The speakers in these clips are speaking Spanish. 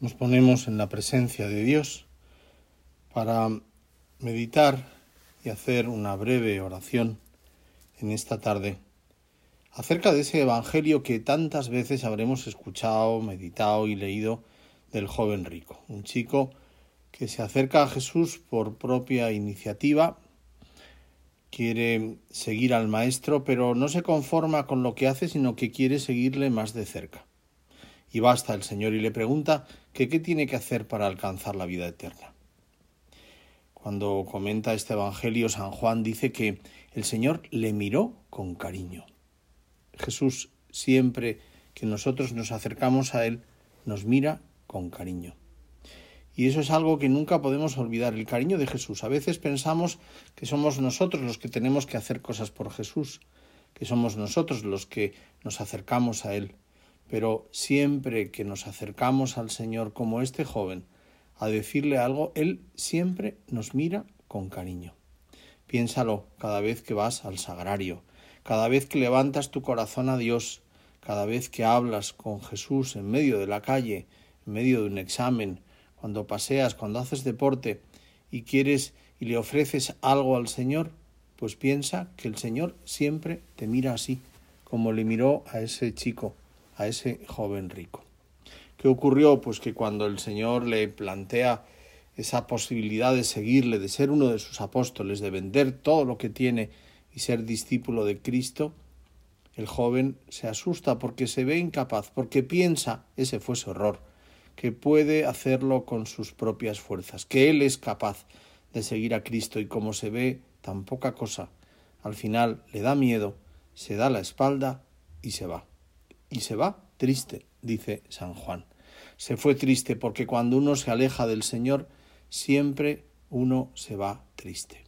nos ponemos en la presencia de Dios para meditar y hacer una breve oración en esta tarde acerca de ese Evangelio que tantas veces habremos escuchado, meditado y leído del joven rico, un chico que se acerca a Jesús por propia iniciativa, quiere seguir al Maestro, pero no se conforma con lo que hace, sino que quiere seguirle más de cerca y basta el Señor y le pregunta que qué tiene que hacer para alcanzar la vida eterna. Cuando comenta este Evangelio, San Juan dice que el Señor le miró con cariño. Jesús siempre que nosotros nos acercamos a Él, nos mira con cariño. Y eso es algo que nunca podemos olvidar, el cariño de Jesús. A veces pensamos que somos nosotros los que tenemos que hacer cosas por Jesús, que somos nosotros los que nos acercamos a Él pero siempre que nos acercamos al Señor como este joven a decirle algo, Él siempre nos mira con cariño. Piénsalo cada vez que vas al sagrario, cada vez que levantas tu corazón a Dios, cada vez que hablas con Jesús en medio de la calle, en medio de un examen, cuando paseas, cuando haces deporte y quieres y le ofreces algo al Señor, pues piensa que el Señor siempre te mira así, como le miró a ese chico a ese joven rico. ¿Qué ocurrió? Pues que cuando el Señor le plantea esa posibilidad de seguirle, de ser uno de sus apóstoles, de vender todo lo que tiene y ser discípulo de Cristo, el joven se asusta porque se ve incapaz, porque piensa, ese fue su error, que puede hacerlo con sus propias fuerzas, que él es capaz de seguir a Cristo y como se ve tan poca cosa, al final le da miedo, se da la espalda y se va y se va triste, dice San Juan. Se fue triste porque cuando uno se aleja del Señor, siempre uno se va triste.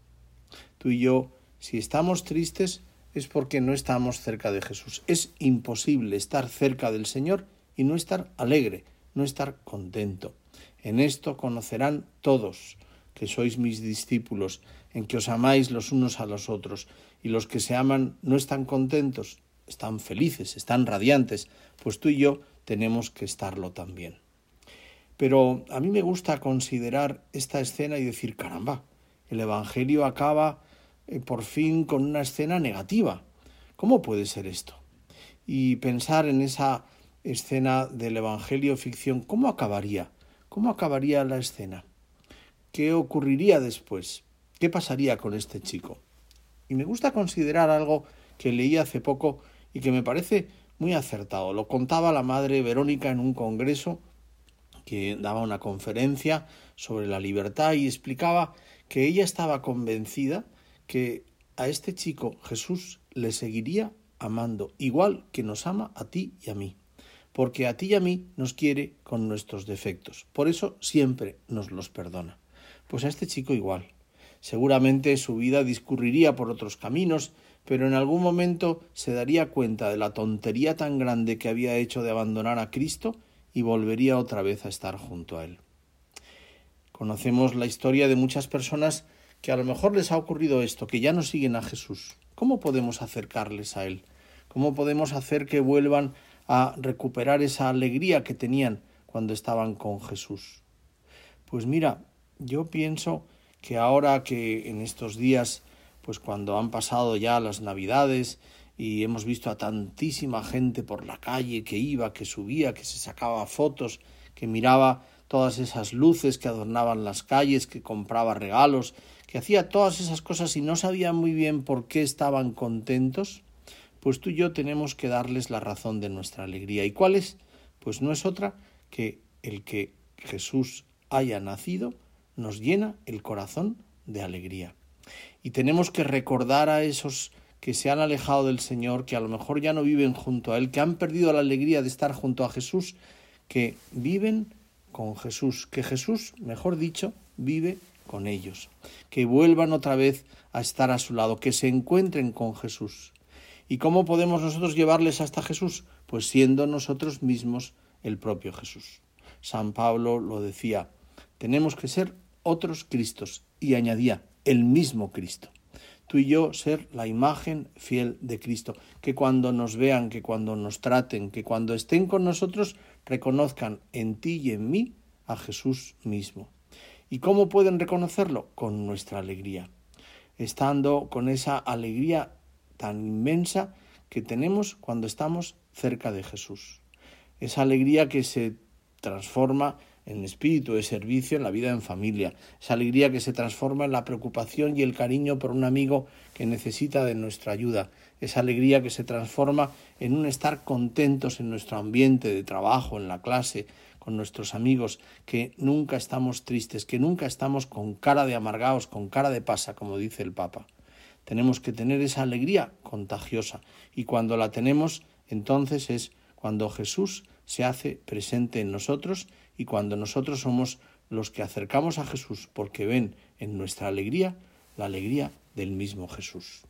Tú y yo, si estamos tristes, es porque no estamos cerca de Jesús. Es imposible estar cerca del Señor y no estar alegre, no estar contento. En esto conocerán todos que sois mis discípulos, en que os amáis los unos a los otros, y los que se aman no están contentos, están felices, están radiantes, pues tú y yo tenemos que estarlo también. Pero a mí me gusta considerar esta escena y decir, caramba, el Evangelio acaba eh, por fin con una escena negativa. ¿Cómo puede ser esto? Y pensar en esa escena del Evangelio ficción, ¿cómo acabaría? ¿Cómo acabaría la escena? ¿Qué ocurriría después? ¿Qué pasaría con este chico? Y me gusta considerar algo que leí hace poco y que me parece muy acertado. Lo contaba la madre Verónica en un congreso que daba una conferencia sobre la libertad y explicaba que ella estaba convencida que a este chico Jesús le seguiría amando, igual que nos ama a ti y a mí, porque a ti y a mí nos quiere con nuestros defectos, por eso siempre nos los perdona. Pues a este chico igual. Seguramente su vida discurriría por otros caminos pero en algún momento se daría cuenta de la tontería tan grande que había hecho de abandonar a Cristo y volvería otra vez a estar junto a Él. Conocemos la historia de muchas personas que a lo mejor les ha ocurrido esto, que ya no siguen a Jesús. ¿Cómo podemos acercarles a Él? ¿Cómo podemos hacer que vuelvan a recuperar esa alegría que tenían cuando estaban con Jesús? Pues mira, yo pienso que ahora que en estos días pues cuando han pasado ya las navidades y hemos visto a tantísima gente por la calle que iba, que subía, que se sacaba fotos, que miraba todas esas luces que adornaban las calles, que compraba regalos, que hacía todas esas cosas y no sabía muy bien por qué estaban contentos, pues tú y yo tenemos que darles la razón de nuestra alegría. ¿Y cuál es? Pues no es otra que el que Jesús haya nacido nos llena el corazón de alegría. Y tenemos que recordar a esos que se han alejado del Señor, que a lo mejor ya no viven junto a Él, que han perdido la alegría de estar junto a Jesús, que viven con Jesús, que Jesús, mejor dicho, vive con ellos, que vuelvan otra vez a estar a su lado, que se encuentren con Jesús. ¿Y cómo podemos nosotros llevarles hasta Jesús? Pues siendo nosotros mismos el propio Jesús. San Pablo lo decía, tenemos que ser otros Cristos, y añadía, el mismo Cristo. Tú y yo ser la imagen fiel de Cristo, que cuando nos vean, que cuando nos traten, que cuando estén con nosotros, reconozcan en ti y en mí a Jesús mismo. ¿Y cómo pueden reconocerlo? Con nuestra alegría, estando con esa alegría tan inmensa que tenemos cuando estamos cerca de Jesús. Esa alegría que se transforma en espíritu de servicio en la vida en familia, esa alegría que se transforma en la preocupación y el cariño por un amigo que necesita de nuestra ayuda, esa alegría que se transforma en un estar contentos en nuestro ambiente de trabajo, en la clase, con nuestros amigos, que nunca estamos tristes, que nunca estamos con cara de amargados, con cara de pasa, como dice el Papa. Tenemos que tener esa alegría contagiosa. Y cuando la tenemos, entonces es cuando Jesús se hace presente en nosotros y cuando nosotros somos los que acercamos a Jesús porque ven en nuestra alegría la alegría del mismo Jesús.